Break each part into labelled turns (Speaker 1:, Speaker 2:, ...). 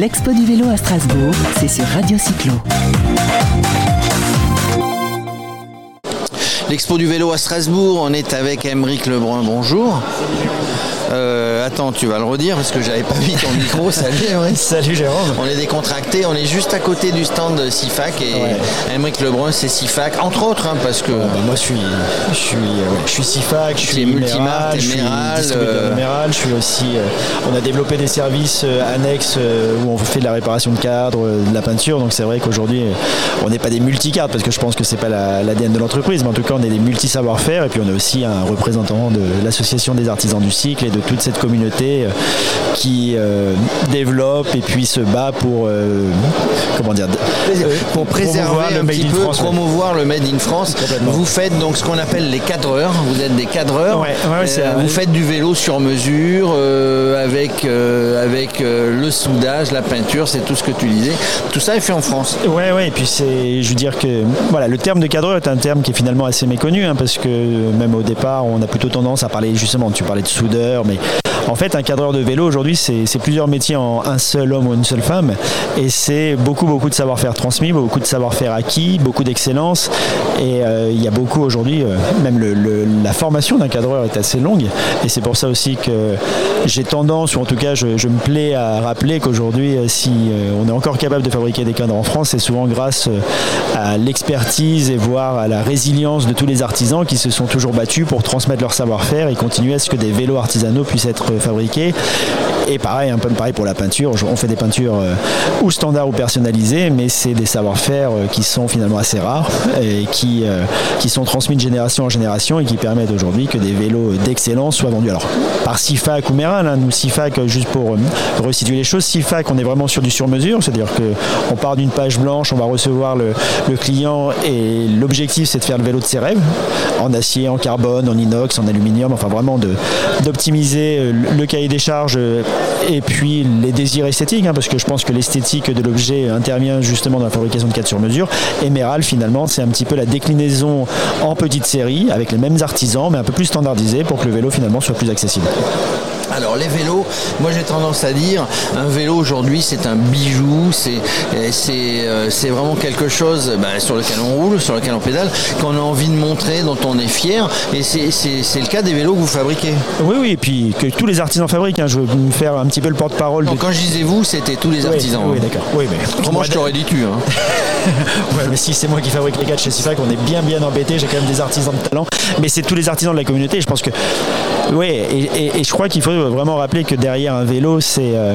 Speaker 1: L'expo du vélo à Strasbourg, c'est sur Radio Cyclo.
Speaker 2: L'expo du vélo à Strasbourg, on est avec Émeric Lebrun, bonjour. Euh, attends, tu vas le redire parce que j'avais pas mis ton micro. Salut, Émeric.
Speaker 3: Salut Jérôme.
Speaker 2: On est décontracté, on est juste à côté du stand de CIFAC et
Speaker 3: Ouais.
Speaker 2: Lebrun, c'est CIFAC, entre autres, hein, parce que
Speaker 3: Bah, moi je suis, je suis, euh, je suis CIFAC, je suis
Speaker 2: t'es
Speaker 3: je suis distributeur
Speaker 2: euh,
Speaker 3: Méral, je suis aussi. euh, on a développé des services annexes où on fait de la réparation de cadres, de la peinture. Donc c'est vrai qu'aujourd'hui on n'est pas des multicartes parce que je pense que c'est pas la- l'ADN de l'entreprise, mais en tout cas on est des multi savoir-faire et puis on est aussi un représentant de l'association des artisans du cycle et de toute cette communauté euh, qui euh, développe et puis se bat pour euh, comment dire
Speaker 2: pour préserver un petit peu,
Speaker 3: France, ouais.
Speaker 2: promouvoir le Made in France. Vous faites donc ce qu'on appelle les cadreurs. Vous êtes des cadreurs.
Speaker 3: Ouais, ouais,
Speaker 2: vous faites du vélo sur mesure euh, avec euh, avec euh, le soudage, la peinture, c'est tout ce que tu disais. Tout ça est fait en France.
Speaker 3: Ouais, ouais, et puis c'est, je veux dire que voilà, le terme de cadreur est un terme qui est finalement assez méconnu, hein, parce que même au départ, on a plutôt tendance à parler justement, tu parlais de soudeur, mais en fait, un cadreur de vélo aujourd'hui, c'est, plusieurs métiers en un seul homme ou une seule femme, et c'est beaucoup, beaucoup de savoir-faire transmis, beaucoup de savoir-faire acquis, beaucoup d'excellence, et euh, il y a beaucoup aujourd'hui, euh, même la formation d'un cadreur est assez longue, et c'est pour ça aussi que j'ai tendance, ou en tout cas, je, me plais à rappeler qu'aujourd'hui, euh, si on est encore capable de fabriquer des cadres en France, c'est souvent grâce à l'expertise et voire à la résilience de tous les artisans qui se sont toujours battus pour transmettre leur savoir-faire et continuer à ce que des vélos artisanaux puissent être euh, fabriqués. Et pareil, un peu pareil pour la peinture. On fait des peintures euh, ou standards ou personnalisées, mais c'est des savoir-faire euh, qui sont finalement assez rares et qui, euh, qui sont transmis de génération en génération et qui permettent aujourd'hui que des vélos d'excellence soient vendus. Alors, par CIFAC ou Méral, hein, nous CIFAC, euh, juste pour resituer les choses, CIFAC, on est vraiment sur du sur-mesure, c'est-à-dire qu'on part d'une page blanche, on va recevoir le, le client et l'objectif c'est de faire le vélo de ses rêves, en acier, en carbone, en inox, en aluminium, enfin vraiment d'optimiser le cahier des charges euh, et puis les désirs esthétiques, hein, parce que je pense que l'esthétique de l'objet intervient justement dans la fabrication de cadres sur mesure. Et Méral, finalement, c'est un petit peu la déclinaison en petite série, avec les mêmes artisans, mais un peu plus standardisé pour que le vélo finalement soit plus accessible.
Speaker 2: Alors les vélos, moi j'ai tendance à dire, un vélo aujourd'hui c'est un bijou, c'est euh, c'est vraiment quelque chose bah, sur lequel on roule, sur lequel on pédale, qu'on a envie de montrer, dont on est fier. Et c'est- le cas des vélos que vous fabriquez.
Speaker 3: Oui, oui, et puis que tous les artisans fabriquent. hein. Je veux me faire un petit peu le porte-parole de
Speaker 2: Donc quand je disais vous, c'était tous les artisans.
Speaker 3: Oui,
Speaker 2: hein.
Speaker 3: d'accord. Oui, mais Moi,
Speaker 2: je t'aurais dit tu. Hein.
Speaker 3: Ouais, mais si c'est moi qui fabrique les cadres chez Sifac, on est bien bien embêté. J'ai quand même des artisans de talent, mais c'est tous les artisans de la communauté. Je pense que, oui, et, et- et je crois qu'il faut vraiment rappeler que derrière un vélo, c'est euh,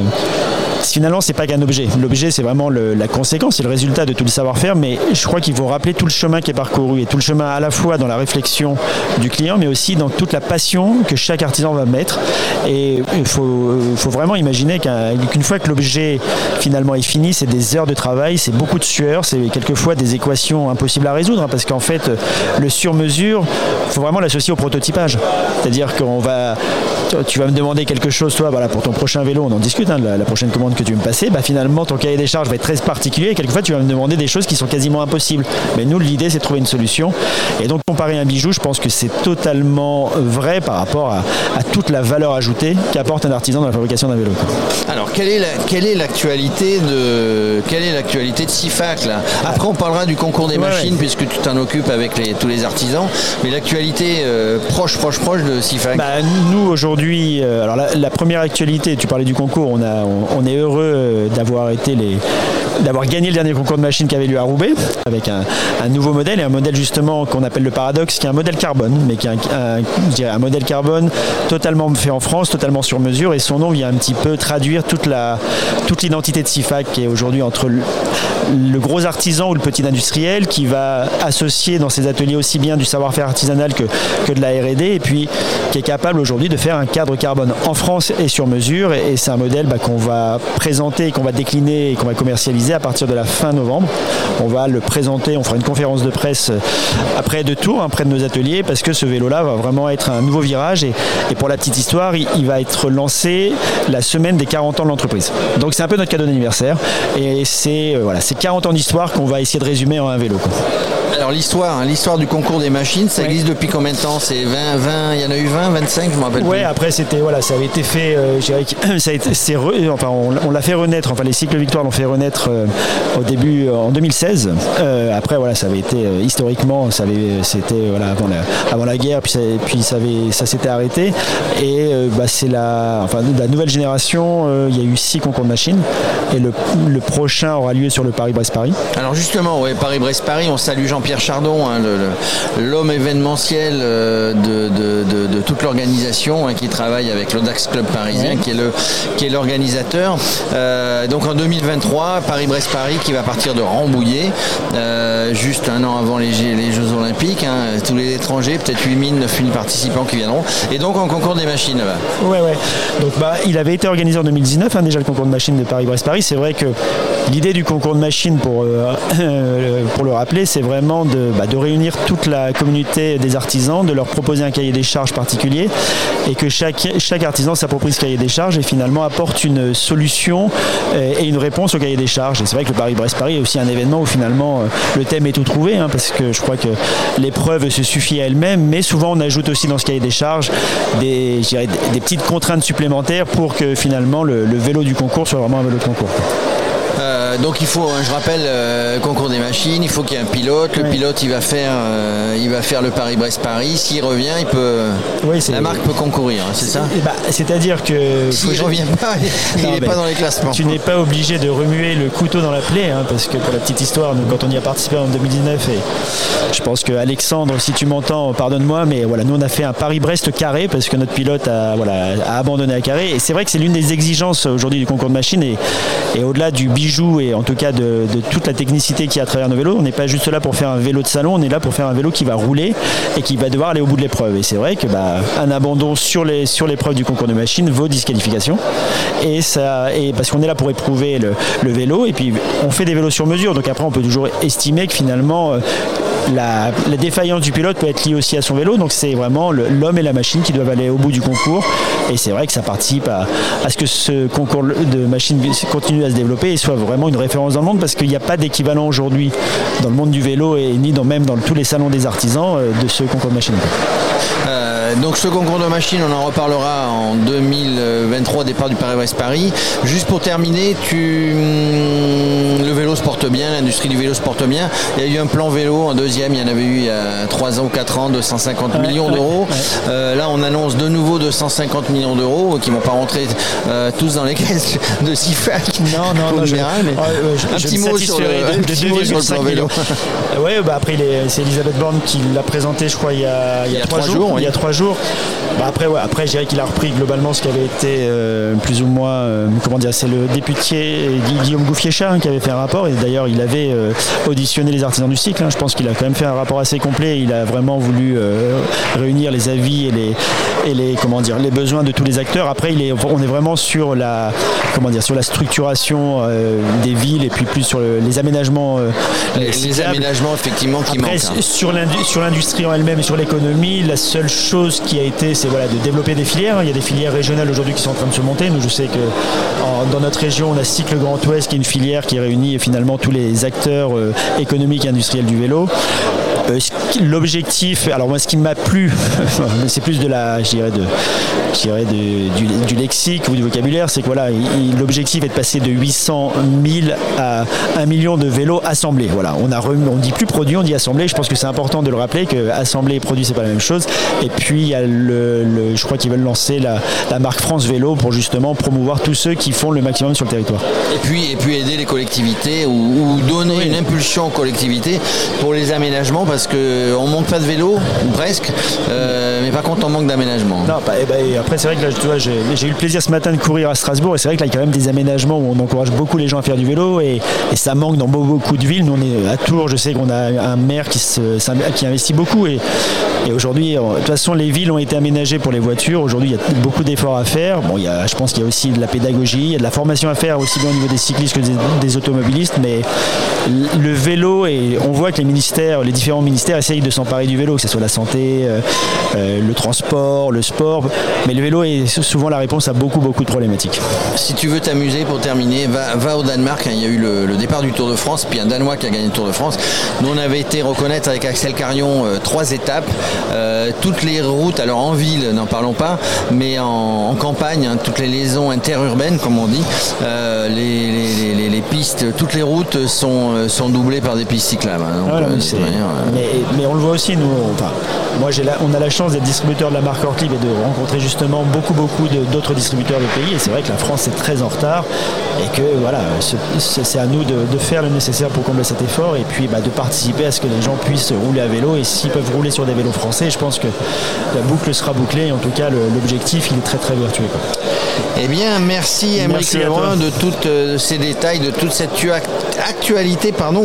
Speaker 3: finalement c'est pas qu'un objet. L'objet, c'est vraiment la conséquence, c'est le résultat de tout le savoir-faire. Mais je crois qu'il faut rappeler tout le chemin qui est parcouru et tout le chemin à la fois dans la réflexion du client, mais aussi dans toute la passion que chaque artisan va mettre. Et il faut, faut vraiment imaginer qu'un- qu'une fois que l'objet finalement est fini, c'est des heures de travail, c'est beaucoup de sueur, c'est quelquefois des équations impossibles à résoudre, hein, parce qu'en fait, le sur-mesure, il faut vraiment l'associer au prototypage. C'est-à-dire qu'on va, tu- tu vas me demander quelque chose, toi, voilà, pour ton prochain vélo, on en discute, hein, la, la prochaine commande que tu veux me passer, bah, finalement, ton cahier des charges va être très particulier, et quelquefois, tu vas me demander des choses qui sont quasiment impossibles. Mais nous, l'idée, c'est de trouver une solution. Et donc, comparer un bijou, je pense que c'est totalement vrai par rapport à, à toute la valeur ajoutée qu'apporte un artisan dans la fabrication d'un vélo.
Speaker 2: Alors quelle est la- quelle est l'actualité de quelle est l'actualité de CIFAC là? Après on parlera du concours des
Speaker 3: Ouais,
Speaker 2: machines
Speaker 3: ouais.
Speaker 2: puisque tu t'en occupes avec les- tous les artisans. Mais l'actualité euh, proche proche proche de CIFAC.
Speaker 3: Bah, nous aujourd'hui, euh, alors la, la première actualité, tu parlais du concours, on, a, on, on est heureux euh, d'avoir gagné le dernier concours de machines qui avait lieu à Roubaix avec un, nouveau modèle et un modèle justement qu'on appelle le paradoxe qui est un modèle carbone mais qui est un, modèle carbone totalement fait en France totalement sur mesure et son nom vient un petit peu traduire toute l'identité de CIFAC qui est aujourd'hui entre le, gros artisan ou le petit industriel qui va associer dans ses ateliers aussi bien du savoir-faire artisanal que, de la R&D et puis qui est capable aujourd'hui de faire un cadre carbone en France et sur mesure et, et c'est un modèle bah, qu'on va présenter, qu'on va décliner et qu'on va commercialiser à partir de la fin novembre. On va le présenter, on fera une conférence de presse euh, après de Tours, hein, près de nos ateliers parce que ce vélo-là va vraiment être un nouveau virage et, et pour la petite histoire, il, va être lancé la semaine des 40 ans de l'entreprise. Donc c'est un peu notre cadeau d'anniversaire et c'est euh, voilà, c'est 40 ans d'histoire qu'on va essayer de résumer en un vélo.
Speaker 2: Alors l'histoire, hein, l'histoire du concours des machines, ça existe depuis combien de temps? C'est 20, 20, il y en a eu 20, 25, je me rappelle
Speaker 3: Ouais, après c'était voilà, ça avait été fait, euh, ça a été, enfin on, l'a fait renaître, enfin les cycles victoires l'ont fait renaître euh, au début en 2016. après voilà, ça avait été historiquement, ça avait, c'était voilà avant la, avant la guerre, puis ça, puis ça avait, ça s'était arrêté. Et bah, c'est la, enfin la nouvelle génération, il y a eu six concours de machines. Et le, le prochain aura lieu sur le Paris-Brest-Paris.
Speaker 2: Alors justement, ouais, Paris-Brest-Paris, on salue Jean-Pierre Chardon, hein, l'homme événementiel euh, de, toute l'organisation hein, qui travaille avec l'Odax Club parisien, qui est le qui est l'organisateur. Euh, donc en 2023, Paris-Brest-Paris qui va partir de Rambouillet, euh, juste un an avant les, les Jeux Olympiques. Hein, tous les étrangers, peut-être 8 000, 9 000 participants qui viendront. Et donc en concours des machines.
Speaker 3: Là ouais, ouais. Donc bah, il avait été organisé en 2019, déjà le concours de machines de Paris-Brest-Paris. C'est vrai que l'idée du concours de machines, pour, pour le rappeler, c'est vraiment de, bah, de réunir toute la communauté des artisans, de leur proposer un cahier des charges particulier et que chaque, artisan s'approprie ce cahier des charges et finalement apporte une solution euh, et une réponse au cahier des charges. Et c'est vrai que le Paris-Brest-Paris est aussi un événement où finalement euh, le thème est tout trouvé hein, parce que je crois que l'épreuve se suffit à elle-même, mais souvent on ajoute aussi dans ce cahier des charges des, des petites contraintes supplémentaires pour que finalement le, le vélo du concours soit vraiment un vélo de concours.
Speaker 2: Euh, donc il faut, hein, je rappelle, euh, concours des machines, il faut qu'il y ait un pilote. Le pilote, il va faire, euh, il va faire le Paris-Brest-Paris. S'il revient, il peut, la marque peut concourir, hein, c'est ça
Speaker 3: eh ben, C'est-à-dire que
Speaker 2: s'il ne revient pas, il n'est pas dans les classements.
Speaker 3: Tu n'es pas obligé de remuer le couteau dans la plaie, hein, parce que pour la petite histoire, quand on y a participé en 2019, et je pense que Alexandre, si tu m'entends, pardonne-moi, mais voilà, nous on a fait un Paris-Brest carré parce que notre pilote a, voilà, a abandonné à carré. Et c'est vrai que c'est l'une des exigences aujourd'hui du concours de machines et, et au-delà du bijou et en tout cas de, toute la technicité qui a à travers nos vélos. On n'est pas juste là pour faire un vélo de salon, on est là pour faire un vélo qui va rouler et qui va devoir aller au bout de l'épreuve. Et c'est vrai que bah, un abandon sur les sur l'épreuve du concours de machine vaut disqualification. Et ça, et parce qu'on est là pour éprouver le, vélo et puis on fait des vélos sur mesure. Donc après on peut toujours estimer que finalement la, défaillance du pilote peut être liée aussi à son vélo. Donc c'est vraiment l'homme et la machine qui doivent aller au bout du concours. Et c'est vrai que ça participe à, ce que ce concours de machine continue à se développer et soit vraiment une référence dans le monde parce qu'il n'y a pas d'équivalent aujourd'hui dans le monde du vélo et ni dans, même dans tous les salons des artisans euh, de ce concours de machine.
Speaker 2: Euh, donc ce concours de machines, on en reparlera en 2023, départ du Paris-Brest-Paris. Juste pour terminer, tu... Hum, le vélo se porte bien, l'industrie du vélo se porte bien. Il y a eu un plan vélo, un deuxième, il y en avait eu il y a 3 ans ou 4 ans, de 150 millions d'euros. Euh, là, on annonce de nouveau de 150 millions d'euros qui ne vont pas rentrer euh, tous dans les caisses de CIFAC.
Speaker 3: Non, non, non. Général, mais
Speaker 2: un petit mot sur le, plan vélo.
Speaker 3: oui, bah après, c'est Elisabeth Borne qui l'a présenté, je crois, il y a, il y a, trois, jours. Il y a trois jours. Bah après, ouais, après, je dirais qu'il a repris globalement ce qui avait été euh, plus ou moins, euh, comment dire, c'est le député Guillaume Gouffiéchat hein, qui avait fait un rapport et d'ailleurs il avait euh, auditionné les artisans du cycle. Hein. Je pense qu'il a quand même fait un rapport assez complet. Il a vraiment voulu réunir les avis et les, et les, comment dire, les besoins de tous les acteurs. Après, il est, on est vraiment sur la, comment dire, sur la structuration des villes et puis plus sur les aménagements.
Speaker 2: les, aménagements effectivement qui
Speaker 3: Après,
Speaker 2: manquent. Hein.
Speaker 3: Sur l'industrie en elle-même et sur l'économie, la seule chose qui a été, c'est voilà, de développer des filières. Il y a des filières régionales aujourd'hui qui sont en train de se monter. Nous, je sais que dans notre région, on a Cycle Grand Ouest, qui est une filière qui réunit finalement tous les acteurs euh, économiques et industriels du vélo. Euh, l'objectif, alors moi ce qui m'a plu, c'est plus de la, je dirais, de, de du, lexique ou du vocabulaire, c'est que voilà, l'objectif est de passer de 800 000 à 1 million de vélos assemblés. Voilà, on a dit plus produit, on dit assemblé. Je pense que c'est important de le rappeler que assemblé et produit c'est pas la même chose. Et puis il y a le, je crois qu'ils veulent lancer la, marque France Vélo pour justement promouvoir tous ceux qui font le maximum sur le territoire.
Speaker 2: Et puis et puis aider les collectivités ou, donner aux collectivités pour les aménagements parce qu'on manque pas de vélo, presque, euh, mais par contre on manque d'aménagement.
Speaker 3: Non, bah, bah, après c'est vrai que là, tu vois, j'ai, eu le plaisir ce matin de courir à Strasbourg et c'est vrai que là il y a quand même des aménagements où on encourage beaucoup les gens à faire du vélo et, ça manque dans beaucoup de villes. Nous on est à Tours, je sais qu'on a un maire qui, investit beaucoup et, aujourd'hui, de toute façon les villes ont été aménagées pour les voitures. Aujourd'hui il y a beaucoup d'efforts à faire. Bon, il y a, je pense qu'il y a aussi de la pédagogie, il y a de la formation à faire aussi bien au niveau des cyclistes que des, des automobilistes, mais le vélo et on voit que les ministères, les différents ministères essayent de s'emparer du vélo, que ce soit la santé, le transport, le sport. Mais le vélo est souvent la réponse à beaucoup, beaucoup de problématiques.
Speaker 2: Si tu veux t'amuser pour terminer, va, au Danemark. Hein. il y a eu le, départ du Tour de France, puis un Danois qui a gagné le Tour de France. Nous, on avait été reconnaître avec Axel Carion trois étapes. toutes les routes, alors en ville, n'en parlons pas, mais en, campagne, hein, toutes les liaisons interurbaines, comme on dit, les, pistes, toutes les routes sont doublées par des pistes cyclables. Hein.
Speaker 3: Mais, on le voit aussi, nous, moi on a la chance d'être distributeur de la marque Ortlieb et de rencontrer justement beaucoup beaucoup d'autres distributeurs de pays. Et c'est vrai que la France est très en retard et que voilà, c'est à nous de, faire le nécessaire pour combler cet effort et puis bah, de participer à ce que les gens puissent rouler à vélo. Et s'ils peuvent rouler sur des vélos français, je pense que la boucle sera bouclée. En tout cas, l'objectif, il est très très vertueux.
Speaker 2: Eh bien, merci Émeric Lebrun de tous euh, ces détails, de toute cette actualité pardon,